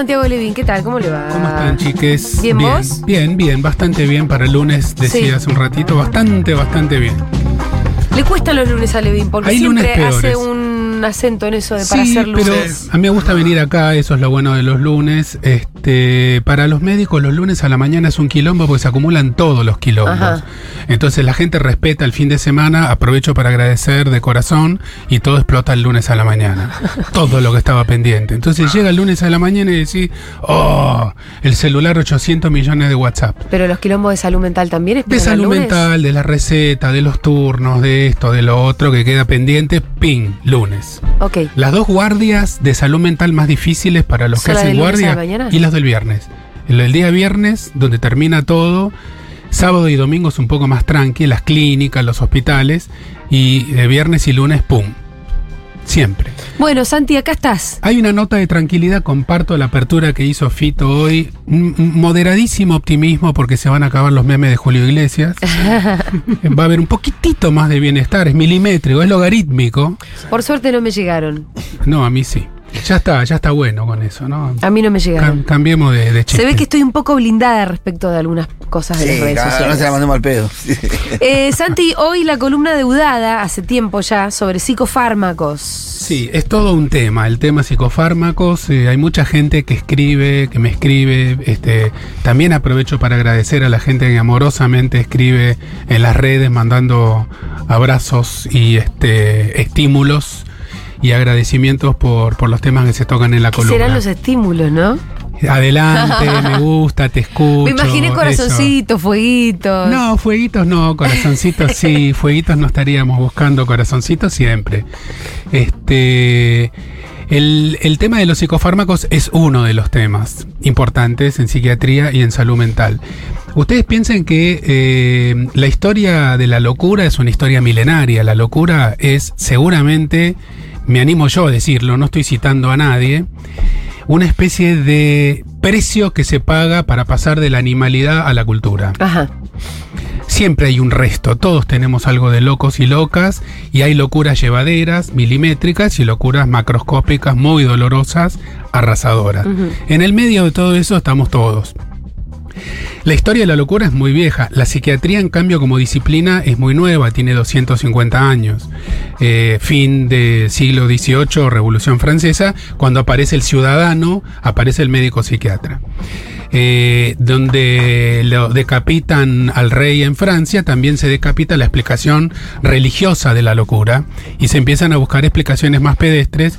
Santiago Levin, ¿qué tal? ¿Cómo le va? ¿Cómo están, chiques? ¿Bien vos? Bien, bien, bastante bien. Para el lunes, decía Sí. hace un ratito, bastante, bastante bien. Le cuesta los lunes a Levin porque Hay siempre lunes peores. hace un acento en eso de para sí, hacer lunes. pero a mí me gusta venir acá, eso es lo bueno de los lunes. Este, para los médicos, los lunes a la mañana es un quilombo porque se acumulan todos los quilombos. Ajá. Entonces la gente respeta el fin de semana, aprovecho para agradecer de corazón y todo explota el lunes a la mañana. todo lo que estaba pendiente. Entonces llega el lunes a la mañana y decís, oh, el celular 800 millones de WhatsApp. Pero los quilombos de salud mental también De esperan al salud lunes. mental, de la receta, de los turnos, de esto, de lo otro que queda pendiente, ping, lunes. Ok. Las dos guardias de salud mental más difíciles para los que ¿Son las hacen del lunes a guardia la mañana? y las del viernes. El del día viernes, donde termina todo, sábado y domingo es un poco más tranqui, las clínicas, los hospitales, y de viernes y lunes, pum. Siempre. Bueno, Santi, acá estás. Hay una nota de tranquilidad, comparto la apertura que hizo Fito hoy, un moderadísimo optimismo porque se van a acabar los memes de Julio Iglesias. Va a haber un poquitito más de bienestar, es milimétrico, es logarítmico. Por suerte no me llegaron. No, a mí sí. Ya está, ya está bueno con eso, ¿no? A mí no me llegaron. Cam- cambiemos de, de chiste. Se ve que estoy un poco blindada respecto de algunas cosas de las Sí, redes claro, no sociales. se la mandemos al pedo. Eh, Santi, hoy la columna deudada, hace tiempo ya, sobre psicofármacos. Sí, es todo un tema, el tema psicofármacos. eh, hay mucha gente que escribe, que me escribe. Este, también aprovecho para agradecer a la gente que amorosamente escribe en las redes, mandando abrazos y este, estímulos y agradecimientos por, por los temas que se tocan en la ¿Qué columna. serán los estímulos, no? Adelante, me gusta, te escucho. me imaginé corazoncitos, fueguitos. No, fueguitos no, corazoncitos sí, fueguitos no estaríamos buscando, corazoncitos siempre. Este. El, el tema de los psicofármacos es uno de los temas importantes en psiquiatría y en salud mental. Ustedes piensen que eh, la historia de la locura es una historia milenaria. La locura es seguramente, me animo yo a decirlo, no estoy citando a nadie, una especie de precio que se paga para pasar de la animalidad a la cultura. Ajá. Siempre hay un resto, todos tenemos algo de locos y locas, y hay locuras llevaderas, milimétricas, y locuras macroscópicas, muy dolorosas, arrasadoras. En el medio de todo eso estamos todos. La historia de la locura es muy vieja, la psiquiatría en cambio como disciplina es muy nueva, tiene 250 años. Eh, fin del siglo XVIII, Revolución Francesa, cuando aparece el ciudadano, aparece el médico psiquiatra. Eh, donde lo decapitan al rey en Francia, también se decapita la explicación religiosa de la locura y se empiezan a buscar explicaciones más pedestres,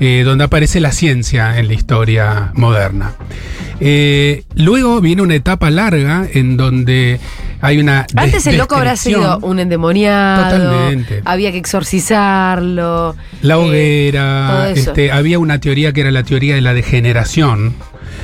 eh, donde aparece la ciencia en la historia moderna. Eh, luego viene una etapa larga en donde hay una... Antes el loco habrá sido un endemoniado. Totalmente. Había que exorcizarlo. La eh, hoguera, este, había una teoría que era la teoría de la degeneración,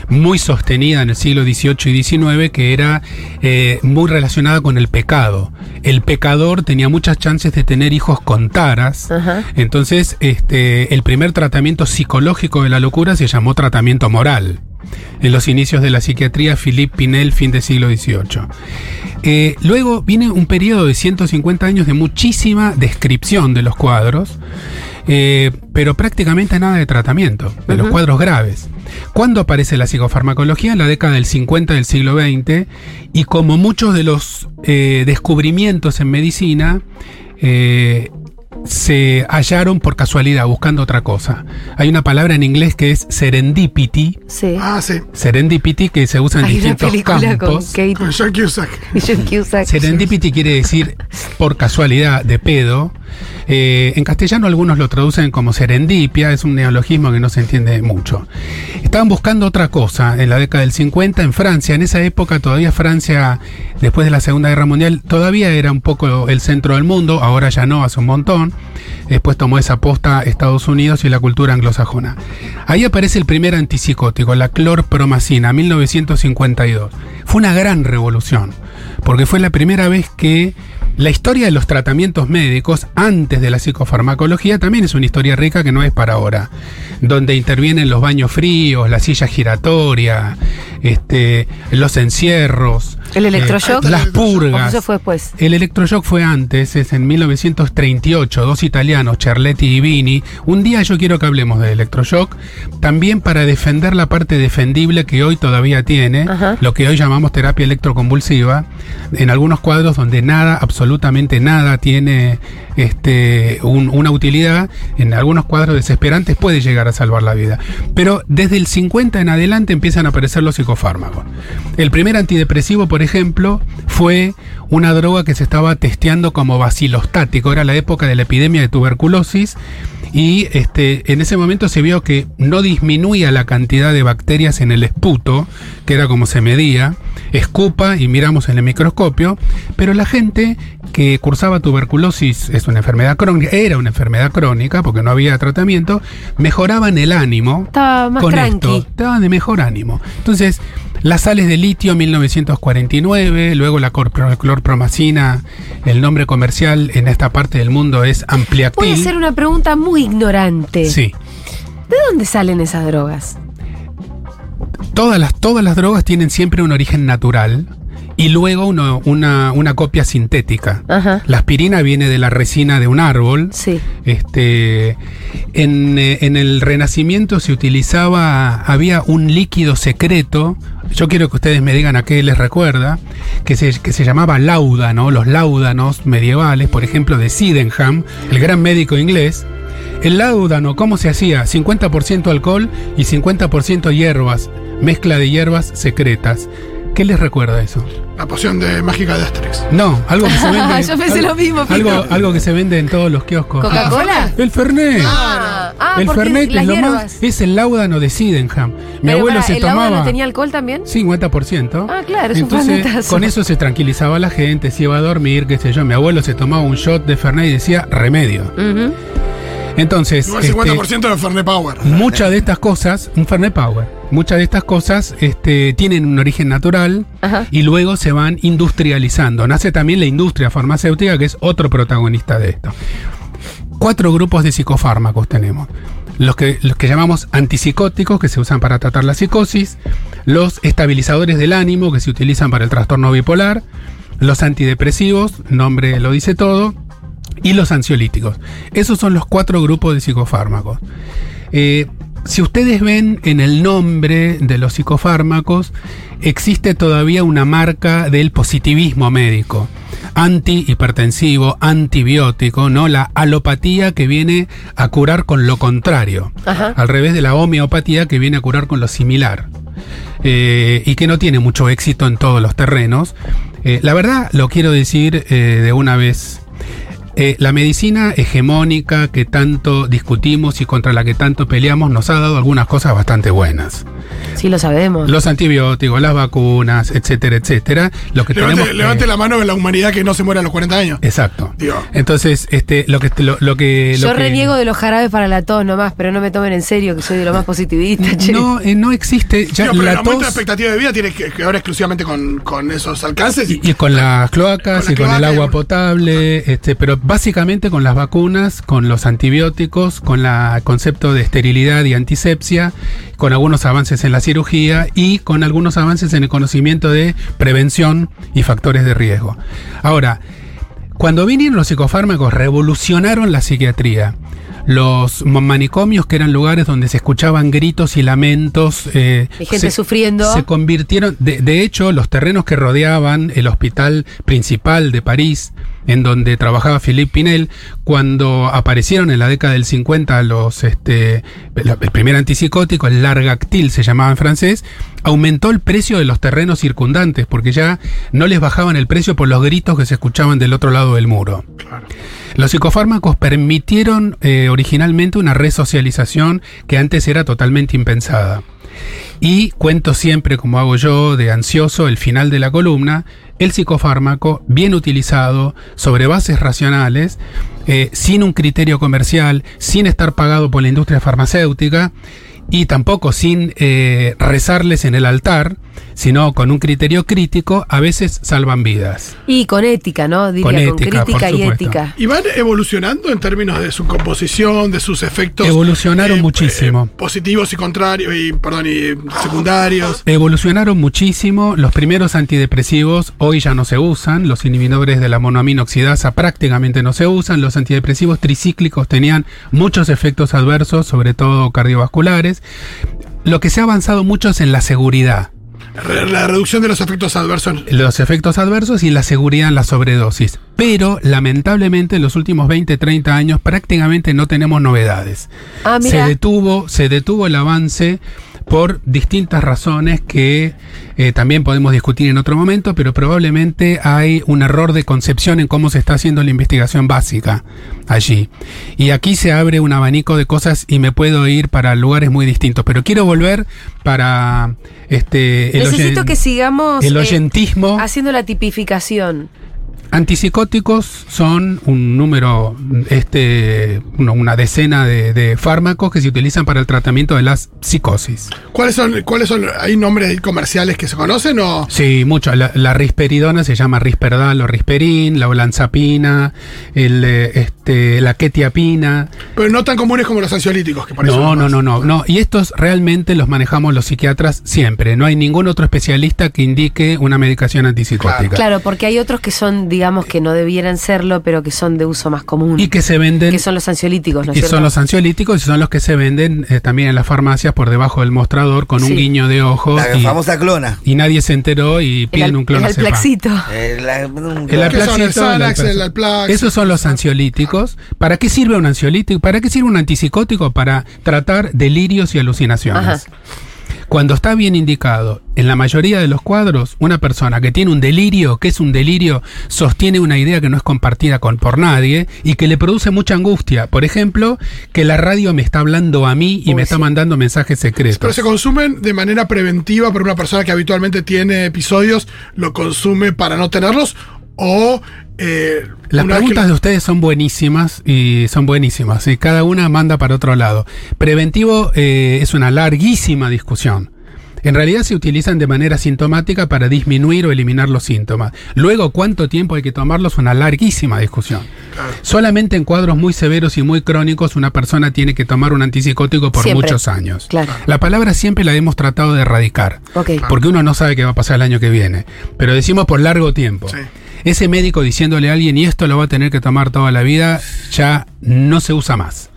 muy sostenida en el siglo XVIII y XIX, que era eh, muy relacionada con el pecado. El pecador tenía muchas chances de tener hijos con taras, entonces este, el primer tratamiento psicológico de la locura se llamó tratamiento moral. En los inicios de la psiquiatría, Philippe Pinel, fin del siglo XVIII. Eh, luego viene un periodo de 150 años de muchísima descripción de los cuadros, eh, pero prácticamente nada de tratamiento, de los cuadros graves. ¿Cuándo aparece la psicofarmacología? En la década del 50 del siglo XX, y como muchos de los eh, descubrimientos en medicina, se hallaron por casualidad, buscando otra cosa. Hay una palabra en inglés que es serendipity, Sí. Ah, sí. serendipity que se usa en Hay una distintos película campos. con Kate Con John Cusack. John Cusack. Serendipity quiere decir por casualidad, de pedo. Eh, en castellano algunos lo traducen como serendipia, es un neologismo que no se entiende mucho. Estaban buscando otra cosa en la década del 50 en Francia. En esa época todavía Francia, después de la Segunda Guerra Mundial, todavía era un poco el centro del mundo, ahora ya no, hace un montón. Después tomó esa posta Estados Unidos y la cultura anglosajona. Ahí aparece el primer antipsicótico, la clorpromacina, 1952. Fue una gran revolución, porque fue la primera vez que la historia de los tratamientos médicos antes de la psicofarmacología también es una historia rica que no es para ahora, donde intervienen los baños fríos, la silla giratoria, este, los encierros, ¿El electroshock? eh, las purgas. ¿O eso fue después? El electroshock fue antes, es en 1938, dos italianos, Charletti y Vini. Un día yo quiero que hablemos de electroshock, también para defender la parte defendible que hoy todavía tiene, Ajá. lo que hoy llamamos terapia electroconvulsiva, en algunos cuadros donde nada, absolutamente nada tiene este, un- una utilidad, en algunos cuadros desesperantes puede llegar a salvar la vida. Pero desde el 50 en adelante empiezan a aparecer los psicofármacos. El primer antidepresivo, por ejemplo, fue una droga que se estaba testeando como vacilostático, era la época de la epidemia de tuberculosis y este, en ese momento se vio que no disminuía la cantidad de bacterias en el esputo, que era como se medía, escupa y miramos en el microscopio, pero la gente que cursaba tuberculosis es una enfermedad crónica, era una enfermedad crónica porque no había tratamiento, mejoraban el ánimo Estaba más con tranqui. esto, estaban de mejor ánimo. Entonces, las sales de litio 1949, luego la clorpromacina, el nombre comercial en esta parte del mundo es Voy a hacer una pregunta muy ignorante. Sí. ¿De dónde salen esas drogas? Todas las, todas las drogas tienen siempre un origen natural y luego una, una copia sintética. Ajá. La aspirina viene de la resina de un árbol. Sí. Este, en, eh, en el Renacimiento se utilizaba, había un líquido secreto, yo quiero que ustedes me digan a qué les recuerda, que se, que se llamaba láudano, los láudanos medievales, por ejemplo, de Sydenham, el gran médico inglés. El láudano, ¿cómo se hacía? 50% alcohol y 50% hierbas, mezcla de hierbas secretas. ¿Qué les recuerda eso? La poción de mágica de Asterix. No, algo que se vende. Yo pensé algo- lo mismo. Algo, algo que se vende en todos los kioscos. ¿Coca-Cola? El Fernet. Ah, ah, el Fernet es lo hierbas. más. Es el láudano de Sydenham. Mi Pero abuelo pará, se ¿El tomaba. láudano tenía alcohol también? 50%. Ah, claro, es un Entonces, fernetazo. con eso se tranquilizaba la gente, se iba a dormir, qué sé yo. Mi abuelo se tomaba un shot de Fernet y decía remedio. Entonces, Igual este, 50% de Fernet Power. muchas de estas cosas, un Fernet Power, muchas de estas cosas este, tienen un origen natural Ajá. y luego se van industrializando. Nace también la industria farmacéutica, que es otro protagonista de esto. Cuatro grupos de psicofármacos tenemos. Los que, los que llamamos antipsicóticos, que se usan para tratar la psicosis, los estabilizadores del ánimo, que se utilizan para el trastorno bipolar, los antidepresivos, nombre lo dice todo, y los ansiolíticos. Esos son los cuatro grupos de psicofármacos. Eh, si ustedes ven en el nombre de los psicofármacos, existe todavía una marca del positivismo médico. Antihipertensivo, antibiótico, ¿no? La alopatía que viene a curar con lo contrario. Ajá. Al revés de la homeopatía que viene a curar con lo similar. Eh, y que no tiene mucho éxito en todos los terrenos. Eh, la verdad, lo quiero decir eh, de una vez. Eh, la medicina hegemónica que tanto discutimos y contra la que tanto peleamos nos ha dado algunas cosas bastante buenas. Sí, lo sabemos. Los antibióticos, las vacunas, etcétera, etcétera. Lo que tenemos Levante, que- levante la mano de la humanidad que no se muere a los 40 años. Exacto. Digo. Entonces, este, lo que lo, lo que lo Yo que- reniego de los jarabes para la tos nomás, pero no me tomen en serio que soy de lo más positivista, che. no, eh, no existe ya Digo, pero la tos expectativa de vida tiene que, que ver exclusivamente con, con esos alcances. y, y con las cloacas Con y con el agua potable, este, pero básicamente con las vacunas, con los antibióticos, con el concepto de esterilidad y antisepsia, con algunos avances en la cirugía y con algunos avances en el conocimiento de prevención y factores de riesgo. Ahora, cuando vinieron los psicofármacos revolucionaron la psiquiatría. Los ma- manicomios, que eran lugares donde se escuchaban gritos y lamentos. eh, Y gente se- sufriendo. Se convirtieron, de, de hecho, los terrenos que rodeaban el hospital principal de París, en donde trabajaba Philippe Pinel, cuando aparecieron en la década del 50 los, este, el primer antipsicótico, el Largactil se llamaba en francés, aumentó el precio de los terrenos circundantes, porque ya no les bajaban el precio por los gritos que se escuchaban del otro lado del muro. Los psicofármacos permitieron eh, originalmente una resocialización que antes era totalmente impensada. Y cuento siempre, como hago yo, de ansioso, el final de la columna, el psicofármaco, bien utilizado, sobre bases racionales, eh, sin un criterio comercial, sin estar pagado por la industria farmacéutica y tampoco sin eh, rezarles en el altar, sino con un criterio crítico, a veces salvan vidas. Y con ética, ¿no? Diría, Con con, ética, crítica por y ética. Y van evolucionando en términos de su composición, de sus efectos. Evolucionaron muchísimo. positivos y contrarios, y, perdón, y secundarios. Evolucionaron muchísimo, los primeros antidepresivos hoy ya no se usan, los inhibidores de la monoamina oxidasa prácticamente no se usan, los antidepresivos tricíclicos tenían muchos efectos adversos, sobre todo cardiovasculares. Lo que se ha avanzado mucho es en la seguridad. La reducción de los efectos adversos. los efectos adversos y la seguridad en la sobredosis. Pero lamentablemente en los últimos 20, 30 años prácticamente no tenemos novedades. Ah, se detuvo, se detuvo el avance por distintas razones que eh, también podemos discutir en otro momento, pero probablemente hay un error de concepción en cómo se está haciendo la investigación básica allí. Y aquí se abre un abanico de cosas y me puedo ir para lugares muy distintos, pero quiero volver para este el Necesito oyen- que sigamos el eh, haciendo la tipificación. Antipsicóticos son un número, este, uno- una decena de, de fármacos que se utilizan para el tratamiento de las psicosis. ¿Cuáles son, ¿Cuáles son? ¿Hay nombres comerciales que se conocen o.? Sí, mucho. La, la risperidona se llama risperdal o risperin, la olanzapina, el, eh, este, la ketiapina. Pero no tan comunes como los ansiolíticos, que parecen No, no, no, no, no. Y estos realmente los manejamos los psiquiatras siempre. No hay ningún otro especialista que indique una medicación antipsicótica. Claro, porque hay otros que son, digamos, que no debieran serlo, pero que son de uso más común. Y que se venden que son los ansiolíticos, ¿no es Y cierto? son los ansiolíticos y son los que se venden eh, también en las farmacias por debajo del mostrador con Sí. un guiño de ojo. La Y, famosa clona. y nadie se enteró y piden el alplaxito. Eh, un- El ¿Qué son? El alplaxito, el el alplax- Alplax. Esos son los ansiolíticos. ¿Para qué sirve un ansiolítico? ¿Para qué sirve un antipsicótico? Para tratar delirios y alucinaciones. Ajá. Cuando está bien indicado, en la mayoría de los cuadros, una persona que tiene un delirio, que es un delirio, sostiene una idea que no es compartida con, por nadie y que le produce mucha angustia. Por ejemplo, que la radio me está hablando a mí y me está mandando mensajes secretos. Pero se consumen de manera preventiva por una persona que habitualmente tiene episodios, lo consume para no tenerlos o... eh, Las que preguntas de ustedes son buenísimas y son buenísimas y cada una manda para otro lado. Preventivo eh, es una larguísima discusión. En realidad se utilizan de manera sintomática para disminuir o eliminar los síntomas. Luego, cuánto tiempo hay que tomarlos es una larguísima discusión. Solamente en cuadros muy severos y muy crónicos una persona tiene que tomar un antipsicótico por Siempre. muchos años. Claro. La palabra siempre la hemos tratado de erradicar. Porque uno no sabe qué va a pasar el año que viene. Pero decimos por largo tiempo. Sí. Ese médico diciéndole a alguien y esto lo va a tener que tomar toda la vida, ya no se usa más.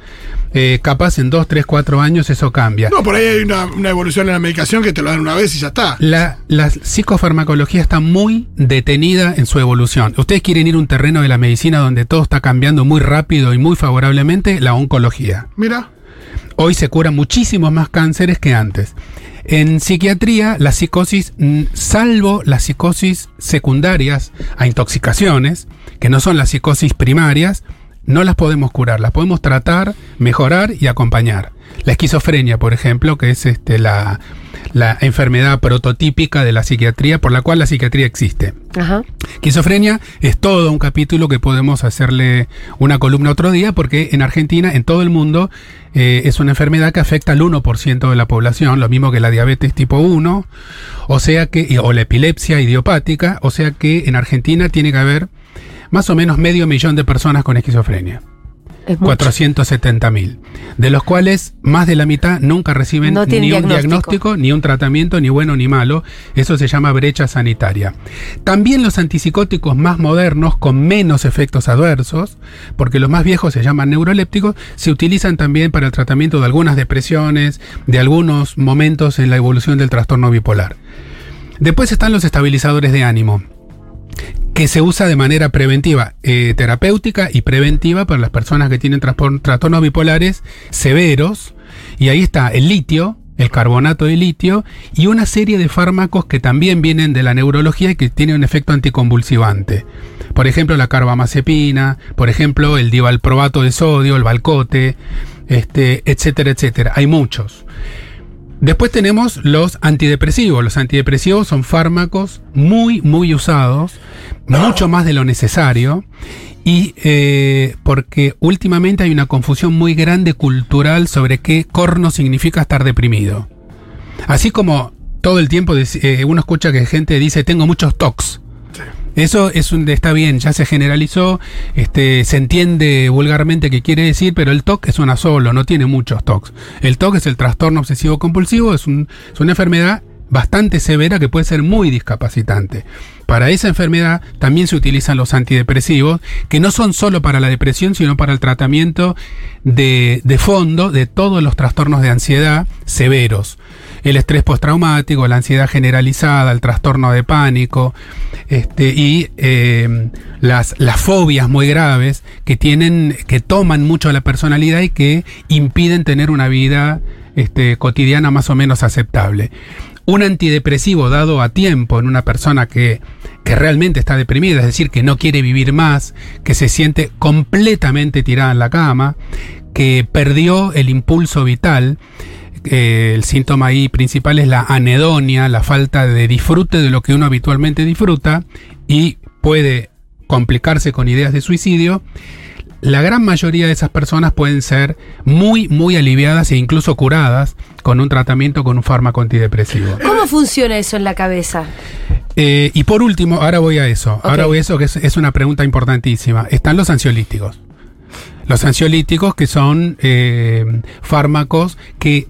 Eh, capaz en 2, 3, 4 años eso cambia. No, por ahí hay una, una evolución en la medicación que te lo dan una vez y ya está. La, la psicofarmacología está muy detenida en su evolución. Ustedes quieren ir a un terreno de la medicina donde todo está cambiando muy rápido y muy favorablemente, la oncología. Mira, Hoy se curan muchísimos más cánceres que antes. En psiquiatría, la psicosis, mm, salvo las psicosis secundarias a intoxicaciones, que no son las psicosis primarias, no las podemos curar, las podemos tratar, mejorar y acompañar. La esquizofrenia, por ejemplo, que es este, la, la enfermedad prototípica de la psiquiatría por la cual la psiquiatría existe. Ajá. Esquizofrenia es todo un capítulo que podemos hacerle una columna otro día porque en Argentina, en todo el mundo, eh, es una enfermedad que afecta al 1% de la población, lo mismo que la diabetes tipo 1, o sea que, o la epilepsia idiopática, o sea que en Argentina tiene que haber más o menos medio millón de personas con esquizofrenia. Es mucho. 470 mil, de los cuales más de la mitad nunca reciben No ni tienen un diagnóstico. diagnóstico, ni un tratamiento, ni bueno ni malo. Eso se llama brecha sanitaria. También los antipsicóticos más modernos, con menos efectos adversos, porque los más viejos se llaman neurolépticos, se utilizan también para el tratamiento de algunas depresiones, de algunos momentos en la evolución del trastorno bipolar. Después están los estabilizadores de ánimo que se usa de manera preventiva, eh, terapéutica y preventiva para las personas que tienen trastornos bipolares severos. Y ahí está el litio, el carbonato de litio y una serie de fármacos que también vienen de la neurología y que tienen un efecto anticonvulsivante. Por ejemplo, la carbamazepina, por ejemplo, el divalprobato de sodio, el valcote, este, etcétera, etcétera. Hay muchos. Después tenemos los antidepresivos. Los antidepresivos son fármacos muy, muy usados, mucho más de lo necesario. Y eh, porque últimamente hay una confusión muy grande cultural sobre qué corno significa estar deprimido. Así como todo el tiempo eh, uno escucha que gente dice tengo muchos tocs. Eso es un, está bien, ya se generalizó, este, se entiende vulgarmente qué quiere decir, pero el TOC es una solo, no tiene muchos TOCs. El TOC es el trastorno obsesivo compulsivo, es, un- es una enfermedad bastante severa que puede ser muy discapacitante. Para esa enfermedad también se utilizan los antidepresivos, que no son solo para la depresión, sino para el tratamiento de, de fondo de todos los trastornos de ansiedad severos. El estrés postraumático, la ansiedad generalizada, el trastorno de pánico este, y eh, las, las fobias muy graves que tienen, que toman mucho la personalidad y que impiden tener una vida este, cotidiana más o menos aceptable. Un antidepresivo dado a tiempo en una persona que, que realmente está deprimida, es decir, que no quiere vivir más, que se siente completamente tirada en la cama, que perdió el impulso vital, eh, el síntoma ahí principal es la anedonia, la falta de disfrute de lo que uno habitualmente disfruta y puede complicarse con ideas de suicidio. La gran mayoría de esas personas pueden ser muy, muy aliviadas e incluso curadas con un tratamiento con un fármaco antidepresivo. ¿Cómo funciona eso en la cabeza? Eh, y por último, ahora voy a eso. Ahora voy a eso que es, es una pregunta importantísima. Están los ansiolíticos. Los ansiolíticos que son eh, fármacos que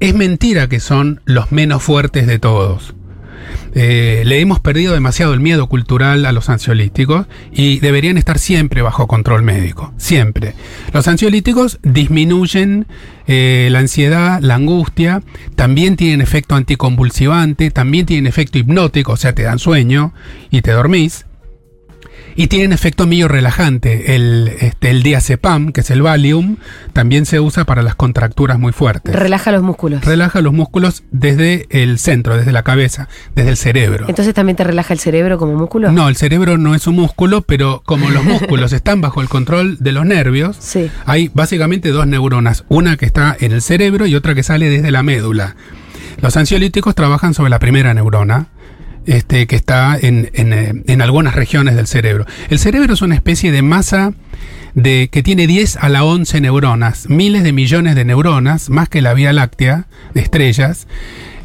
es mentira que son los menos fuertes de todos. Eh, le hemos perdido demasiado el miedo cultural a los ansiolíticos y deberían estar siempre bajo control médico, siempre. Los ansiolíticos disminuyen eh, la ansiedad, la angustia, también tienen efecto anticonvulsivante, también tienen efecto hipnótico, o sea, te dan sueño y te dormís. Y tienen efecto medio relajante. El, este, el diazepam, que es el Valium, también se usa para las contracturas muy fuertes. Relaja los músculos. Relaja los músculos desde el centro, desde la cabeza, desde el cerebro. Entonces también te relaja el cerebro como músculo. No, el cerebro no es un músculo, pero como los músculos están bajo el control de los nervios, Sí. hay básicamente dos neuronas, una que está en el cerebro y otra que sale desde la médula. Los ansiolíticos trabajan sobre la primera neurona, este, que está en, en, eh, en algunas regiones del cerebro. El cerebro es una especie de masa de, que tiene 10 a la 11 neuronas, miles de millones de neuronas, más que la Vía Láctea, de estrellas,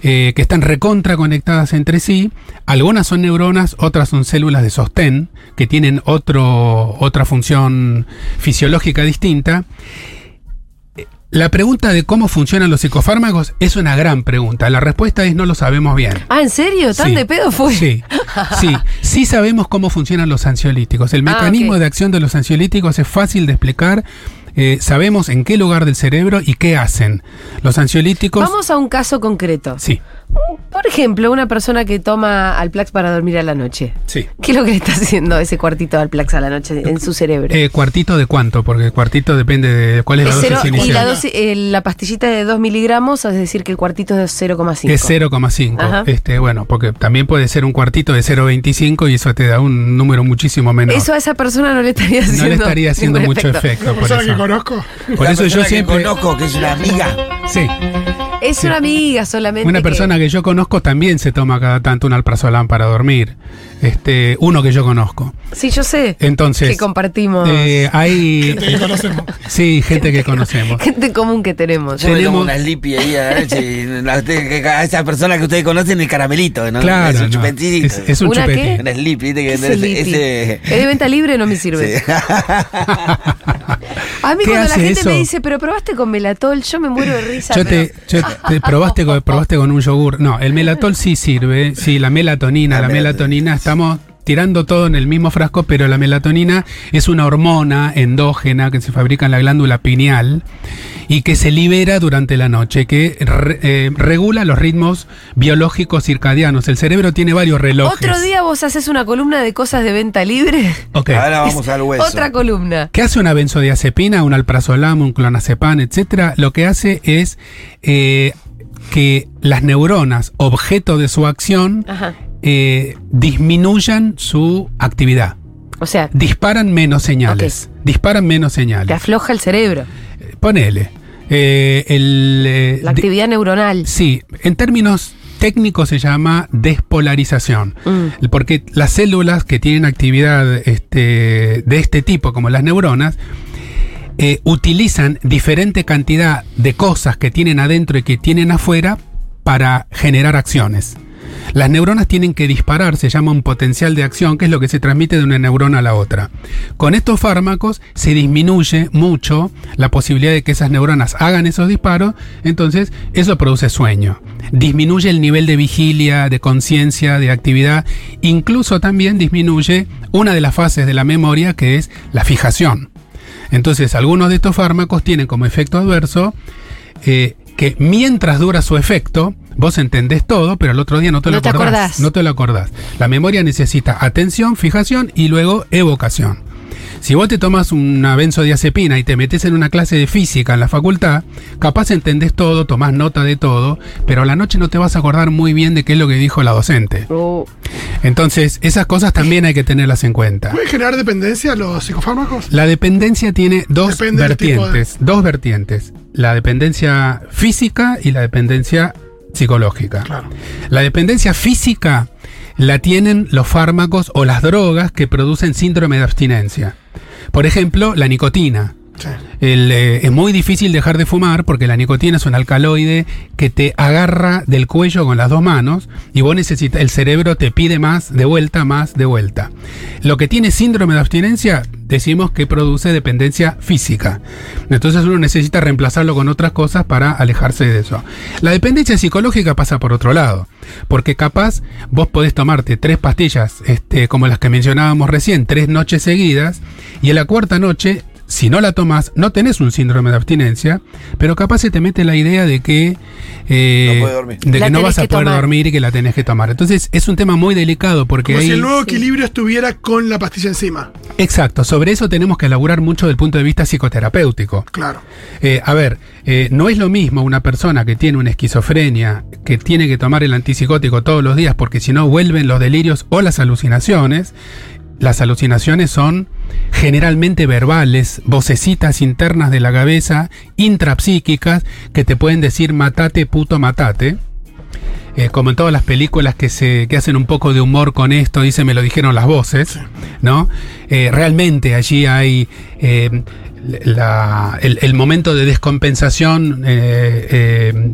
eh, que están recontra conectadas entre sí. Algunas son neuronas, otras son células de sostén, que tienen otro, otra función fisiológica distinta. La pregunta de cómo funcionan los psicofármacos es una gran pregunta. La respuesta es no lo sabemos bien. Ah, ¿en serio? ¿Tan Sí, de pedo fue? Sí, sí, sí sabemos cómo funcionan los ansiolíticos. El Ah, mecanismo de acción de los ansiolíticos es fácil de explicar. Eh, sabemos en qué lugar del cerebro y qué hacen. Los ansiolíticos... Vamos a un caso concreto. Sí, Por ejemplo, una persona que toma Alplax para dormir a la noche. sí. ¿Qué es lo que le está haciendo ese cuartito de Alplax a la noche en su cerebro? Eh, ¿Cuartito de cuánto? Porque el cuartito depende de cuál es la dosis cero- y inicial. la, dosis- eh, la pastillita de 2 miligramos, es decir, que el cuartito es de 0,5. Es 0,5. Ajá. Este, bueno, porque también puede ser un cuartito de 0,25 y eso te da un número muchísimo menor. Eso a esa persona no le estaría haciendo, no le estaría haciendo mucho efecto. Una por persona eso. que conozco. Por La eso yo persona que siempre. conozco, que es una amiga. Sí, Es una amiga solamente. una que- persona que yo conozco también se toma cada tanto un alprazolam para dormir. Este, uno que yo conozco. Sí, yo sé. Entonces. Que compartimos. eh, hay. Gente que conocemos. Sí, gente que conocemos. Gente común que tenemos. Yo Tenemos- una Sleepy ahí a la noche y a, esa persona que ustedes conocen, el caramelito, ¿no? Claro, Es un no, chupencito. es, es un ¿Una qué? Una Sleepy, ¿viste? Que Es de venta libre no me sirve. Sí. A mí ¿Qué cuando la hace gente eso? me dice, pero probaste con melatol, yo me muero de risa. Yo pero- te, yo te- probaste, con, probaste con un yogur. No, el melatol sí sirve. Sí, la melatonina. La La melatonina, estamos tirando todo en el mismo frasco, pero la melatonina es una hormona endógena que se fabrica en la glándula pineal y que se libera durante la noche, que re- eh, regula los ritmos biológicos circadianos. El cerebro tiene varios relojes. Otro día vos haces una columna de cosas de venta libre. Ok. Ahora vamos al hueso. Otra columna. ¿Qué hace una benzodiazepina, un alprazolam, un clonazepam, etcétera? Lo que hace es eh, que las neuronas, objeto de su acción, Ajá. Eh, disminuyan su actividad. O sea, Disparan menos señales. Disparan menos te señales. afloja el cerebro. Ponele. Eh, el, eh, La actividad neuronal. sí, en términos técnicos se llama despolarización. Mm. Porque las células que tienen actividad este, de este tipo, como las neuronas, eh, utilizan diferente cantidad de cosas que tienen adentro y que tienen afuera para generar acciones. Las neuronas tienen que disparar, se llama un potencial de acción, que es lo que se transmite de una neurona a la otra. Con estos fármacos se disminuye mucho la posibilidad de que esas neuronas hagan esos disparos, entonces eso produce sueño. Disminuye el nivel de vigilia, de conciencia, de actividad, incluso también disminuye una de las fases de la memoria que es la fijación. Entonces, algunos de estos fármacos tienen como efecto adverso eh, que mientras dura su efecto, vos entendés todo, pero el otro día no te lo te acordás. acordás. No te lo acordás. La memoria necesita atención, fijación y luego evocación. Si vos te tomas una benzodiazepina y te metes en una clase de física en la facultad, capaz entendés todo, tomás nota de todo, pero a la noche no te vas a acordar muy bien de qué es lo que dijo la docente. Entonces, esas cosas también hay que tenerlas en cuenta. ¿Puede generar dependencia los psicofármacos? La dependencia tiene dos Depende de- vertientes, dos vertientes, la dependencia física y la dependencia psicológica. Claro. La dependencia física la tienen los fármacos o las drogas que producen síndrome de abstinencia. Por ejemplo, la nicotina. Eh, es muy difícil dejar de fumar porque la nicotina es un alcaloide que te agarra del cuello con las dos manos y vos necesitas, el cerebro te pide más de vuelta, más de vuelta. Lo que tiene síndrome de abstinencia, decimos que produce dependencia física. Entonces uno necesita reemplazarlo con otras cosas para alejarse de eso. La dependencia psicológica pasa por otro lado, porque capaz vos podés tomarte tres pastillas, este, como las que mencionábamos recién, tres noches seguidas, y en la cuarta noche si no la tomas, no tenés un síndrome de abstinencia, pero capaz se te mete la idea de que, eh, No puede dormir. de que no vas a que poder tomar. dormir y que la tenés que tomar. Entonces es un tema muy delicado porque Como hay... si el nuevo Sí. equilibrio estuviera con la pastilla encima. Exacto, sobre eso tenemos que elaborar mucho del punto de vista psicoterapéutico. Claro. Eh, a ver, eh, no es lo mismo una persona que tiene una esquizofrenia, que tiene que tomar el antipsicótico todos los días porque si no vuelven los delirios o las alucinaciones. Las alucinaciones son generalmente verbales, vocecitas internas de la cabeza, intrapsíquicas, que te pueden decir matate, puto, matate. Eh, como en todas las películas que se que hacen un poco de humor con esto, dice me lo dijeron las voces, ¿no? Eh, realmente allí hay eh, la- el, el momento de descompensación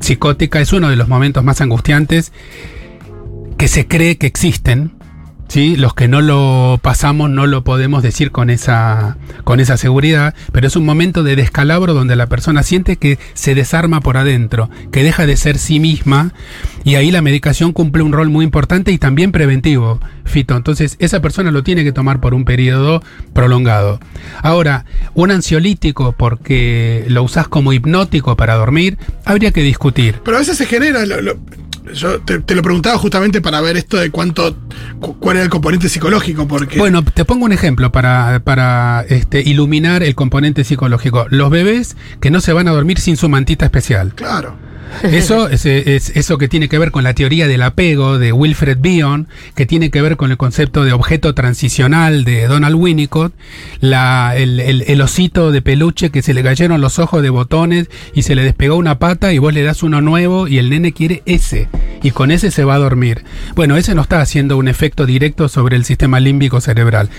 psicótica es uno de los momentos más angustiantes que se cree que existen. ¿Sí? Los que no lo pasamos no lo podemos decir con esa, con esa seguridad, pero es un momento de descalabro donde la persona siente que se desarma por adentro, que deja de ser sí misma, y ahí la medicación cumple un rol muy importante y también preventivo, Fito. Entonces, esa persona lo tiene que tomar por un periodo prolongado. Ahora, un ansiolítico porque lo usás como hipnótico para dormir, habría que discutir. Pero a veces se genera. lo- lo- yo te, te lo preguntaba justamente para ver esto de cuánto. cu- cuál era el componente psicológico, porque. Bueno, te pongo un ejemplo para, para este, iluminar el componente psicológico. Los bebés que no se van a dormir sin su mantita especial. Claro. Eso es, es eso que tiene que ver con la teoría del apego de Wilfred Bion, que tiene que ver con el concepto de objeto transicional de Donald Winnicott, la, el, el- el osito de peluche que se le cayeron los ojos de botones y se le despegó una pata y vos le das uno nuevo y el nene quiere ese y con ese se va a dormir. Bueno, ese no está haciendo un efecto directo sobre el sistema límbico cerebral.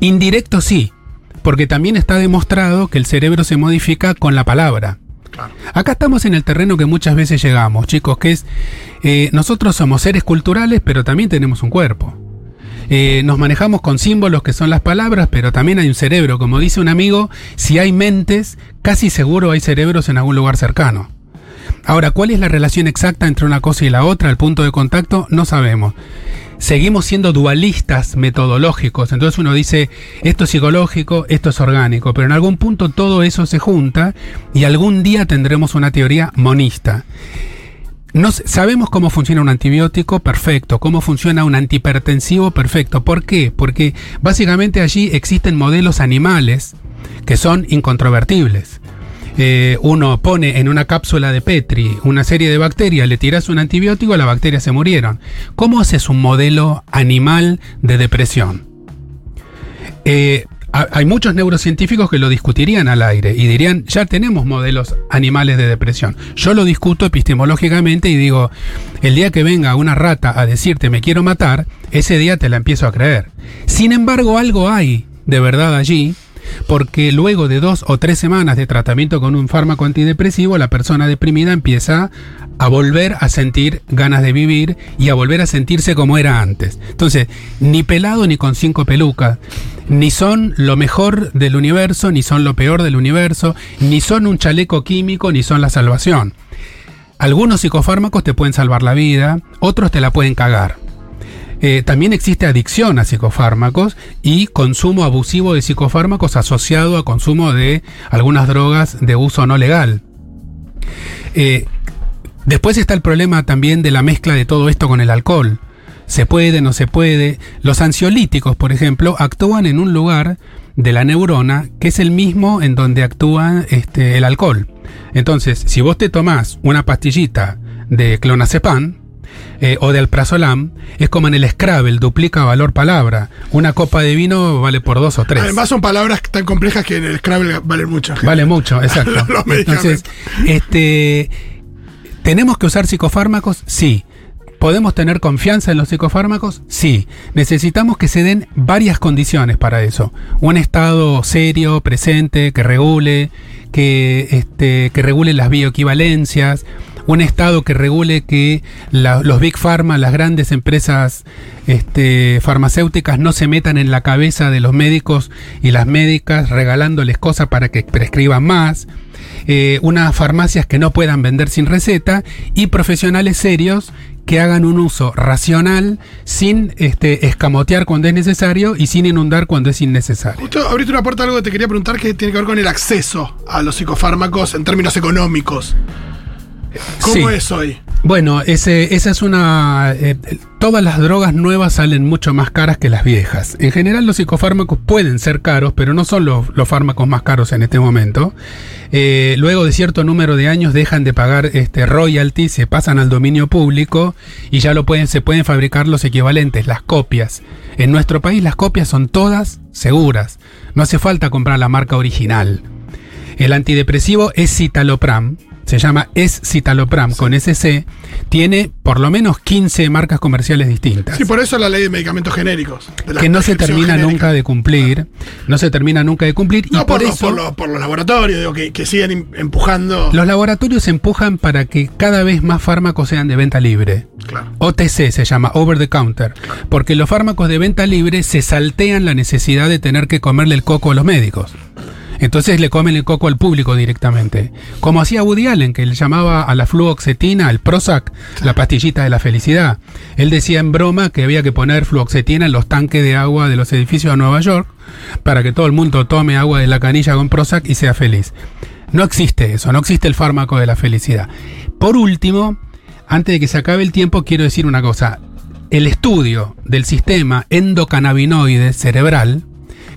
Indirecto sí, porque también está demostrado que el cerebro se modifica con la palabra. Acá estamos en el terreno que muchas veces llegamos, chicos, que es, eh, nosotros somos seres culturales, pero también tenemos un cuerpo. Eh, nos manejamos con símbolos que son las palabras, pero también hay un cerebro. Como dice un amigo, si hay mentes, casi seguro hay cerebros en algún lugar cercano. Ahora, ¿cuál es la relación exacta entre una cosa y la otra, el punto de contacto? No sabemos. Seguimos siendo dualistas metodológicos, entonces uno dice, esto es psicológico, esto es orgánico, pero en algún punto todo eso se junta y algún día tendremos una teoría monista. No sabemos cómo funciona un antibiótico, perfecto. Cómo funciona un antihipertensivo, perfecto. ¿Por qué? Porque básicamente allí existen modelos animales que son incontrovertibles. Eh, uno pone en una cápsula de Petri una serie de bacterias, le tiras un antibiótico, las bacterias se murieron. ¿Cómo haces un modelo animal de depresión? Eh, ha- hay muchos neurocientíficos que lo discutirían al aire y dirían, ya tenemos modelos animales de depresión. Yo lo discuto epistemológicamente y digo, el día que venga una rata a decirte me quiero matar, ese día te la empiezo a creer. Sin embargo, algo hay de verdad allí, porque luego de dos o tres semanas de tratamiento con un fármaco antidepresivo, la persona deprimida empieza a volver a sentir ganas de vivir y a volver a sentirse como era antes. Entonces, ni pelado ni con cinco pelucas, ni son lo mejor del universo, ni son lo peor del universo, ni son un chaleco químico, ni son la salvación. Algunos psicofármacos te pueden salvar la vida, otros te la pueden cagar. Eh, también existe adicción a psicofármacos y consumo abusivo de psicofármacos asociado a consumo de algunas drogas de uso no legal. Eh, después está el problema también de la mezcla de todo esto con el alcohol. Se puede, no se puede. Los ansiolíticos, por ejemplo, actúan en un lugar de la neurona que es el mismo en donde actúa este, el alcohol. Entonces, si vos te tomás una pastillita de clonazepam, eh, o de alprazolam, es como en el Scrabble, duplica valor palabra. Una copa de vino vale por dos o tres. Además son palabras tan complejas que en el Scrabble valen mucho. Vale mucho, exacto. Entonces, este, ¿tenemos que usar psicofármacos? Sí. ¿Podemos tener confianza en los psicofármacos? Sí. Necesitamos que se den varias condiciones para eso. Un estado serio, presente, que regule, que, este, que regule las bioequivalencias, un estado que regule que los big pharma, las grandes empresas este, farmacéuticas no se metan en la cabeza de los médicos y las médicas regalándoles cosas para que prescriban más, eh, unas farmacias que no puedan vender sin receta y profesionales serios que hagan un uso racional sin este, escamotear cuando es necesario y sin inundar cuando es innecesario. Justo abriste una puerta a algo que te quería preguntar que tiene que ver con el acceso a los psicofármacos en términos económicos. ¿Cómo Sí. es hoy? Bueno, ese, esa es una... eh, todas las drogas nuevas salen mucho más caras que las viejas. En general los psicofármacos pueden ser caros, pero no son los, los fármacos más caros en este momento. Eh, luego de cierto número de años dejan de pagar este royalties, se pasan al dominio público y ya lo pueden, se pueden fabricar los equivalentes, las copias. En nuestro país las copias son todas seguras. No hace falta comprar la marca original. El antidepresivo es citalopram, se llama es citalopram con SC, tiene por lo menos 15 marcas comerciales distintas. Sí, por eso la ley de medicamentos genéricos. de que no se termina genérica. nunca de cumplir, no se termina nunca de cumplir y por, los, eso por, los, por los laboratorios, digo, que, que siguen em- empujando. los laboratorios empujan para que cada vez más fármacos sean de venta libre. Claro. OTC se llama Over the Counter, porque los fármacos de venta libre se saltean la necesidad de tener que comerle el coco a los médicos. Entonces le comen el coco al público directamente. Como hacía Woody Allen, que le llamaba a la fluoxetina, el Prozac, la pastillita de la felicidad. Él decía en broma que había que poner fluoxetina en los tanques de agua de los edificios de Nueva York para que todo el mundo tome agua de la canilla con Prozac y sea feliz. No existe eso, no existe el fármaco de la felicidad. Por último, antes de que se acabe el tiempo, quiero decir una cosa. El estudio del sistema endocannabinoide cerebral,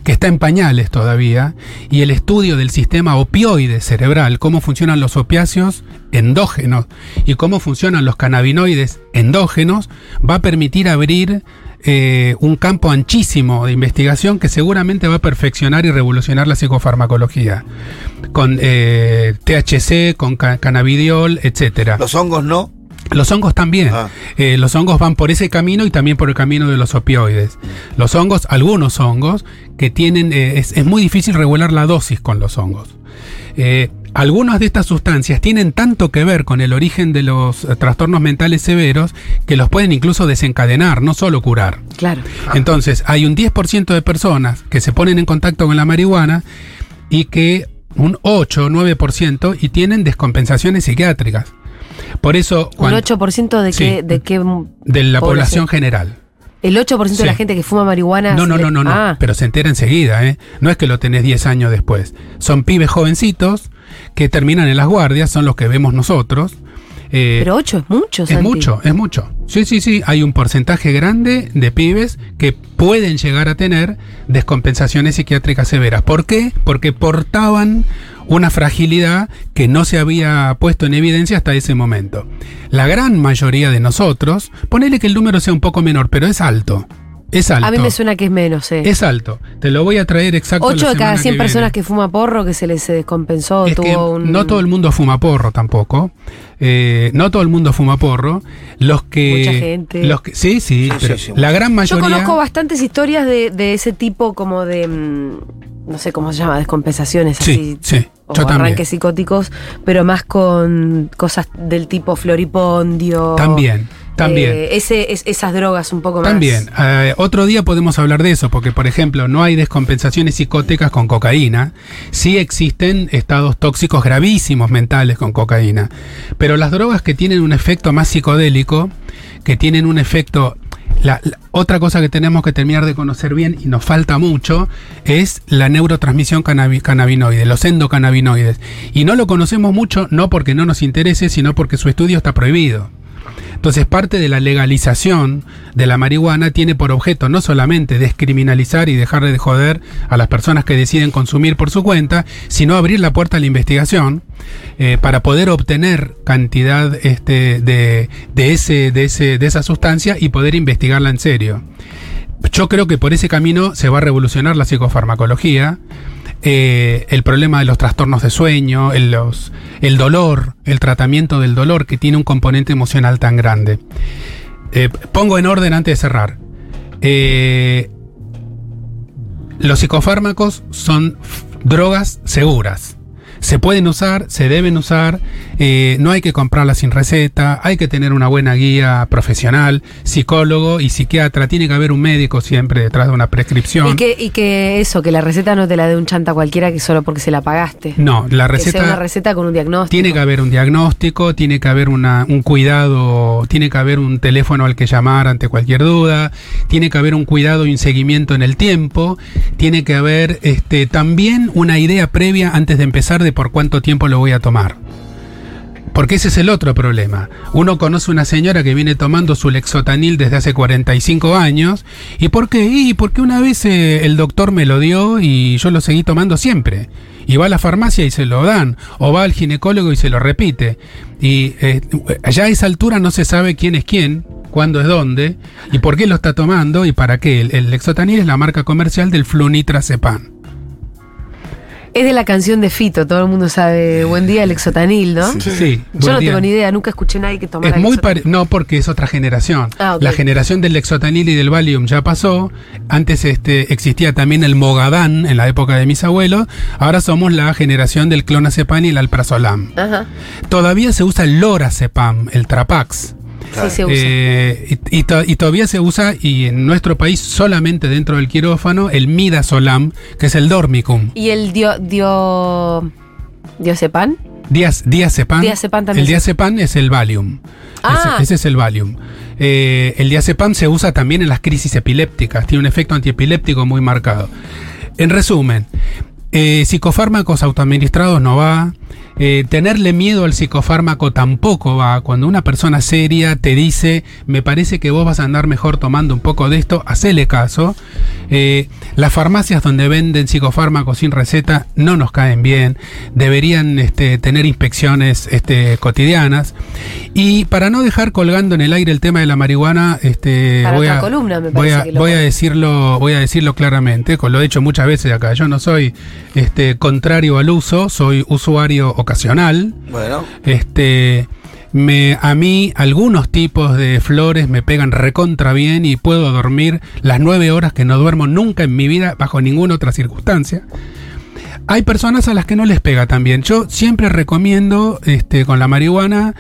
que está en pañales todavía, y el estudio del sistema opioide cerebral, cómo funcionan los opiáceos endógenos y cómo funcionan los cannabinoides endógenos, va a permitir abrir eh, un campo anchísimo de investigación que seguramente va a perfeccionar y revolucionar la psicofarmacología. Con eh, THC, con ca- cannabidiol, etcétera. Los hongos no. Los hongos también. Ah. Eh, los hongos van por ese camino y también por el camino de los opioides. Los hongos, algunos hongos, que tienen. eh, es, es muy difícil regular la dosis con los hongos. Eh, algunas de estas sustancias tienen tanto que ver con el origen de los eh, trastornos mentales severos que los pueden incluso desencadenar, no solo curar. Claro. Entonces, hay un 10% de personas que se ponen en contacto con la marihuana y que un 8 o 9% y tienen descompensaciones psiquiátricas. Por eso, Un cuando- 8% de Sí. qué, de qué de la población general. El 8% de la Sí. gente que fuma marihuana. No, no, no, no, no. Ah, Pero se entera enseguida, ¿eh? No es que lo tenés 10 años después. Son pibes jovencitos que terminan en las guardias, son los que vemos nosotros. Eh, Pero 8 es mucho, es Santi. mucho, es mucho. Sí, sí, sí. Hay un porcentaje grande de pibes que pueden llegar a tener descompensaciones psiquiátricas severas. ¿Por qué? Porque portaban una fragilidad que no se había puesto en evidencia hasta ese momento. La gran mayoría de nosotros, ponele que el número sea un poco menor, pero es alto. Es alto. A mí me suena que es menos, eh. Es alto. Te lo voy a traer exacto. 8 la de cada semana 100 que personas que fuma porro que se les eh, descompensó, Es que tuvo un... no todo el mundo fuma porro tampoco. Eh, no todo el mundo fuma porro. Los que. Mucha gente. Los que, sí, sí, Sí, pero sí, sí. la gran Yo mayoría. conozco bastantes historias de, de ese tipo como de... mm, No sé cómo se llama, descompensaciones Sí, así. sí, O yo también. arranques psicóticos, pero más con cosas del tipo floripondio. También, también. eh, ese, es- esas drogas un poco más. También, eh, otro día podemos hablar de eso, porque por ejemplo no hay descompensaciones psicóticas con cocaína, sí existen estados tóxicos gravísimos mentales con cocaína, pero las drogas que tienen un efecto más psicodélico, que tienen un efecto... La, la- otra cosa que tenemos que terminar de conocer bien y nos falta mucho es la neurotransmisión cannabi- cannabinoide, los endocannabinoides. Y no lo conocemos mucho no porque no nos interese, sino porque su estudio está prohibido. Entonces parte de la legalización de la marihuana tiene por objeto no solamente descriminalizar y dejar de joder a las personas que deciden consumir por su cuenta, sino abrir la puerta a la investigación eh, para poder obtener cantidad este, de, de, ese, de, ese, de esa sustancia y poder investigarla en serio. Yo creo que por ese camino se va a revolucionar la psicofarmacología. Eh, el problema de los trastornos de sueño, el, dolor, el tratamiento del dolor que tiene un componente emocional tan grande. Eh, pongo en orden antes de cerrar. Eh, los psicofármacos son drogas seguras. Se pueden usar, se deben usar, eh, no hay que comprarlas sin receta, hay que tener una buena guía profesional, psicólogo y psiquiatra, tiene que haber un médico siempre detrás de una prescripción. Y que, y que eso, que la receta no te la dé un chanta cualquiera que solo porque se la pagaste. No, la Que sea una receta receta con un diagnóstico. tiene que haber un diagnóstico, tiene que haber una, un cuidado, tiene que haber un teléfono al que llamar ante cualquier duda, tiene que haber un cuidado y un seguimiento en el tiempo, tiene que haber este, también una idea previa antes de empezar de por cuánto tiempo lo voy a tomar. Porque ese es el otro problema. Uno conoce una señora que viene tomando su lexotanil desde hace 45 años. ¿Y por qué? Y porque una vez eh, el doctor me lo dio y yo lo seguí tomando siempre. Y va a la farmacia y se lo dan. O va al ginecólogo y se lo repite. Y eh, ya a esa altura no se sabe quién es quién, cuándo es dónde, y por qué lo está tomando y para qué. El, lexotanil es la marca comercial del flunitrazepam. Es de la canción de Fito, todo el mundo sabe Buen día, el exotanil, ¿no? Sí. Yo buen no día. tengo ni idea, nunca escuché a nadie que tomara Es muy No, porque es otra generación. Ah. La generación del Lexotanil y del Valium ya pasó. Antes este, existía también el Mogadán en la época de mis abuelos. Ahora somos la generación del clonazepam y el alprazolam. Ajá. Todavía se usa el lorazepam, el Trapax. Sí se usa. Eh, y, y to- y todavía se usa, y en nuestro país solamente dentro del quirófano, el midazolam, que es el dormicum. ¿Y el dio, dio, diazepam? Diaz, diazepam. Diazepam también El diazepam es el Valium. Ah. Ese, ese es el Valium. Eh, el diazepam se usa también en las crisis epilépticas. Tiene un efecto antiepiléptico muy marcado. En resumen, eh, psicofármacos autoadministrados no va. Eh, tenerle miedo al psicofármaco tampoco va. Cuando una persona seria te dice, me parece que vos vas a andar mejor tomando un poco de esto, hacele caso. Eh, las farmacias donde venden psicofármacos sin receta no nos caen bien. Deberían este, tener inspecciones este, cotidianas. Y para no dejar colgando en el aire el tema de la marihuana, este, Para voy, a, columna, me voy, parece a, que lo voy a decirlo, voy a decirlo claramente, con lo he dicho muchas veces acá. Yo no soy este, contrario al uso, soy usuario ocasional. Bueno, Este, me, a mí algunos tipos de flores me pegan recontra bien y puedo dormir las nueve horas que no duermo nunca en mi vida bajo ninguna otra circunstancia. Hay personas a las que no les pega también. Yo siempre recomiendo este, con la marihuana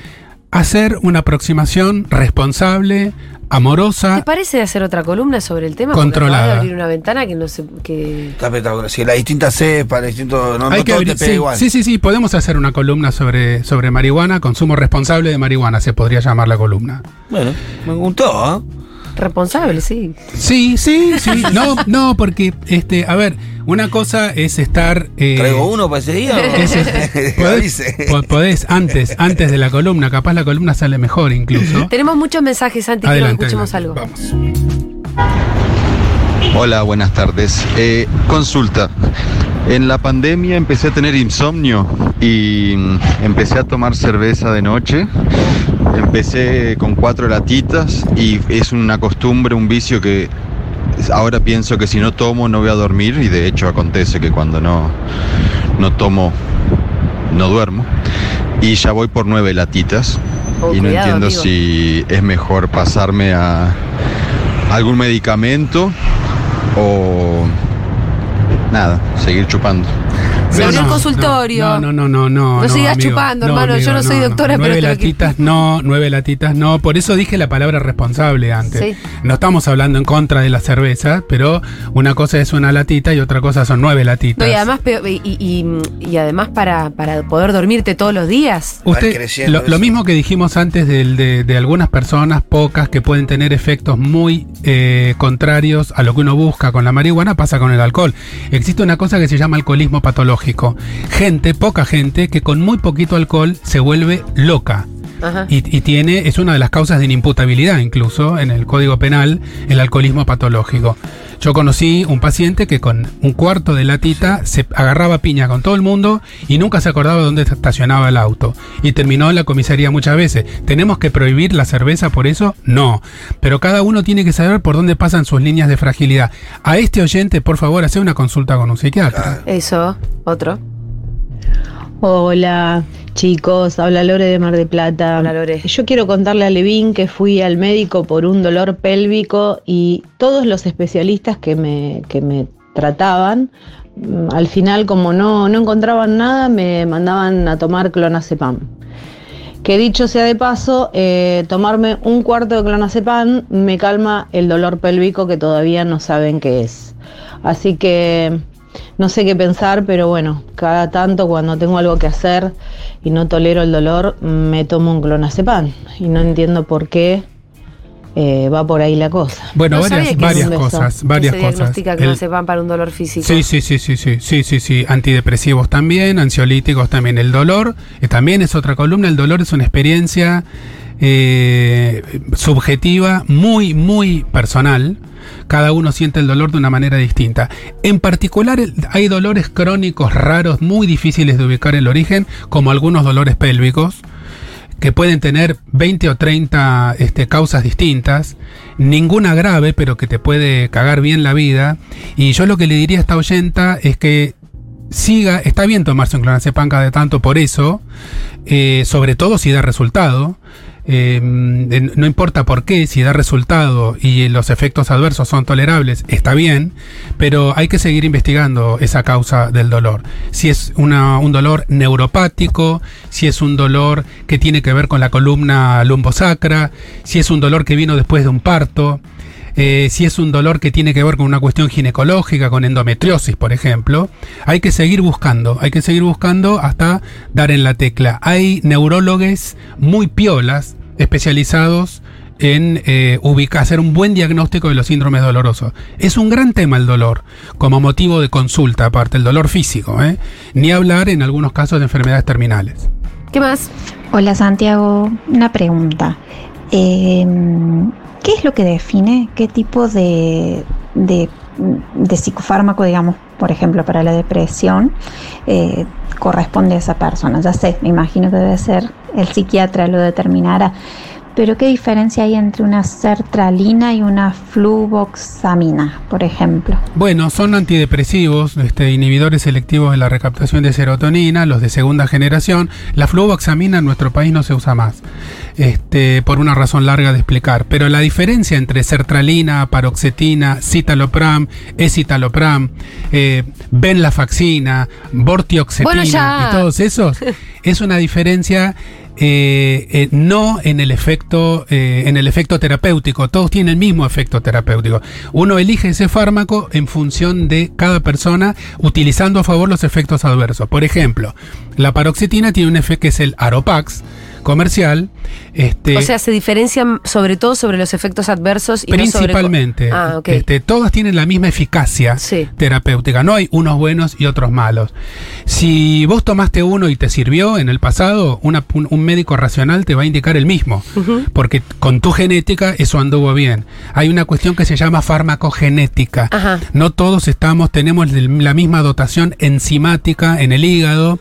hacer una aproximación responsable, ¿Te amorosa. parece de hacer otra columna sobre el tema? Controlada. De abrir una ventana que no sé. Que... está espectacular. Si las distintas cepas, distintos. No, Hay no que todo abrir- te pega sí, igual. sí, sí, sí, podemos hacer una columna sobre, sobre marihuana, consumo responsable de marihuana, se podría llamar la columna. Bueno, me gustó, ¿eh? Responsable, sí. Sí, sí, sí. No, no, porque, este, a ver, Una cosa es estar. eh, ¿Traigo uno para ese día? es- es- podés, po- podés antes, antes de la columna, capaz la columna sale mejor incluso. Tenemos muchos mensajes, Santi, quiero que Adelante, escuchemos adelante. algo. Vamos. Hola, buenas tardes. Eh, consulta. En la pandemia empecé a tener insomnio y mm, empecé a tomar cerveza de noche. Empecé con cuatro latitas y es una costumbre, un vicio que ahora pienso que si no tomo no voy a dormir y de hecho acontece que cuando no, no tomo no duermo. Y ya voy por nueve latitas Oh, y no cuidado, entiendo amigo. si es mejor pasarme a algún medicamento o nada, seguir chupando. Se abrió el No, consultorio. No, no, no, no, no. No sigas amigo. chupando, hermano, yo no soy doctora, pero Nueve latitas, no, nueve latitas, no. Por eso dije la palabra responsable antes. Sí. No estamos hablando en contra de la cerveza, pero una cosa es una latita y otra cosa son nueve latitas. No, y además, y, y- y además para, para poder dormirte todos los días. Usted, creciendo lo, mismo que dijimos antes del- de, de algunas personas, pocas, que pueden tener efectos muy eh, contrarios a lo que uno busca con la marihuana, pasa con el alcohol. Existe una cosa que se llama alcoholismo patológico. Gente, poca gente, que con muy poquito alcohol se vuelve loca. Y, y tiene, es una de las causas de inimputabilidad incluso en el Código Penal, el alcoholismo patológico. Yo conocí un paciente que con un cuarto de latita se agarraba piña con todo el mundo y nunca se acordaba dónde estacionaba el auto. Y terminó en la comisaría muchas veces. ¿Tenemos que prohibir la cerveza por eso? No. Pero cada uno tiene que saber por dónde pasan sus líneas de fragilidad. A este oyente, por favor, hace una consulta con un psiquiatra. Eso, otro. Hola chicos, habla Lore de Mar de Plata. Hola, Lore. Yo quiero contarle a Levín que fui al médico por un dolor pélvico y todos los especialistas que me, que me trataban, mm, al final como no, no encontraban nada, me mandaban a tomar clonazepam. Que dicho sea de paso, eh, tomarme un cuarto de clonazepam me calma el dolor pélvico que todavía no saben qué es. Así que no sé qué pensar, pero bueno, cada tanto cuando tengo algo que hacer y no tolero el dolor, me tomo un clonazepam. Y no entiendo por qué eh, va por ahí la cosa. Bueno, No varias, varias cosas, varias que se cosas. que para un dolor físico. Sí, sí, sí, sí, sí, sí, sí, sí. Antidepresivos también, ansiolíticos también. El dolor eh, también es otra columna. El dolor es una experiencia eh, subjetiva, muy, muy personal. Cada uno siente el dolor de una manera distinta. En particular, hay dolores crónicos raros, muy difíciles de ubicar el origen, como algunos dolores pélvicos que pueden tener 20 o 30 este, causas distintas, ninguna grave, pero que te puede cagar bien la vida. Y yo lo que le diría a esta oyenta es que siga, está bien tomarse un clonazepam cada tanto por eso, eh, sobre todo si da resultado. Eh, en- no importa por qué, si da resultado y los efectos adversos son tolerables, está bien, pero hay que seguir investigando esa causa del dolor. Si es un dolor neuropático, si es un dolor que tiene que ver con la columna lumbosacra, si es un dolor que vino después de un parto, eh, si es un dolor que tiene que ver con una cuestión ginecológica, con endometriosis, por ejemplo, hay que seguir buscando, hay que seguir buscando hasta dar en la tecla. Hay neurólogos muy piolas especializados en eh, ubicar, hacer un buen diagnóstico de los síndromes dolorosos. Es un gran tema el dolor, como motivo de consulta, aparte el dolor físico, ¿eh? ni hablar en algunos casos de enfermedades terminales. ¿Qué más? Hola Santiago, una pregunta. Eh, ¿Qué es lo que define qué tipo de, de, de psicofármaco, digamos, por ejemplo, para la depresión, eh, corresponde a esa persona? Ya sé, me imagino que debe ser el psiquiatra lo determinará. Pero ¿qué diferencia hay entre una sertralina y una fluvoxamina, por ejemplo? Bueno, son antidepresivos, este, inhibidores selectivos de la recaptación de serotonina, los de segunda generación. La fluvoxamina en nuestro país no se usa más, este, por una razón larga de explicar. Pero la diferencia entre sertralina, paroxetina, citalopram, escitalopram, eh, venlafaxina, bortioxetina Bueno, y todos esos, es una diferencia eh, eh, no en el efecto eh, en el efecto terapéutico. Todos tienen el mismo efecto terapéutico. Uno elige ese fármaco en función de cada persona utilizando a favor los efectos adversos. Por ejemplo la paroxetina tiene un efecto que es el Aropax comercial. Este, o sea, se diferencian sobre todo sobre los efectos adversos y no sobre- Principalmente. ah, ok. este, todas tienen la misma eficacia Sí. terapéutica. No hay unos buenos y otros malos. Si vos tomaste uno y te sirvió en el pasado, una- un, un médico racional te va a indicar el mismo. Porque con tu genética eso anduvo bien. Hay una cuestión que se llama farmacogenética. Ajá. No todos estamos, tenemos la misma dotación enzimática en el hígado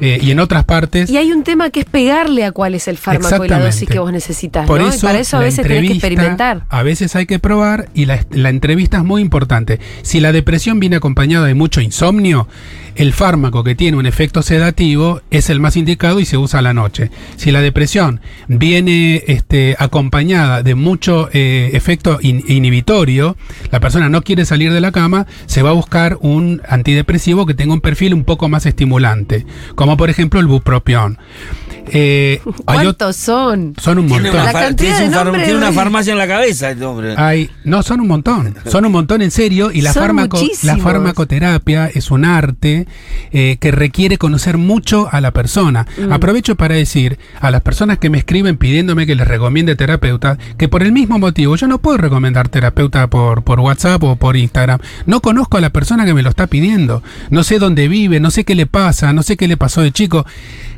eh, y en otras partes. Y hay un tema que es pegarle a cuál es el fármaco y la dosis que vos necesitas, Por ¿no? eso, y para eso a veces tenés que experimentar. A veces hay que probar y la, la entrevista es muy importante. Si la depresión viene acompañada de mucho insomnio, el fármaco que tiene un efecto sedativo es el más indicado y se usa a la noche. Si la depresión viene este, acompañada de mucho eh, efecto in- inhibitorio, la persona no quiere salir de la cama, se va a buscar un antidepresivo que tenga un perfil un poco más estimulante, como por ejemplo el bupropión. Eh, ¿Cuántos son? son un Tiene, montón. una, La cantidad tiene de un nombres, tiene una farmacia en la cabeza este hombre. Hay, no, son un montón. Son un montón en serio. Y la, farmaco- la farmacoterapia es un arte eh, que requiere conocer mucho a la persona. Mm. Aprovecho para decir a las personas que me escriben pidiéndome que les recomiende terapeuta, que por el mismo motivo yo no puedo recomendar terapeuta por, por WhatsApp o por Instagram. No conozco a la persona que me lo está pidiendo. No sé dónde vive, no sé qué le pasa, no sé qué le pasó de chico.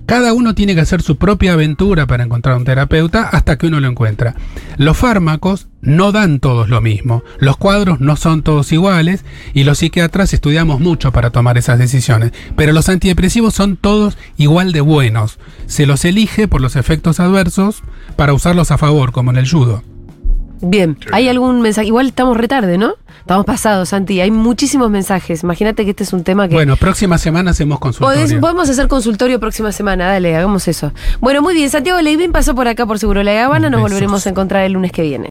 Cada uno tiene que hacer su propia aventura para encontrar un terapeuta hasta que uno lo encuentra. Los fármacos no dan todos lo mismo, los cuadros no son todos iguales y los psiquiatras estudiamos mucho para tomar esas decisiones, pero los antidepresivos son todos igual de buenos. Se los elige por los efectos adversos para usarlos a favor, como en el judo. Bien, ¿hay algún mensaje? Igual estamos retarde, ¿no? Estamos pasados, Santi. Hay muchísimos mensajes. Imagínate que este es un tema que... Bueno, próxima semana hacemos consultorio. podemos hacer consultorio próxima semana, dale, hagamos eso. Bueno, muy bien, Santiago Leivín pasó por acá por Seguro La Habana, nos Besos. volveremos a encontrar el lunes que viene.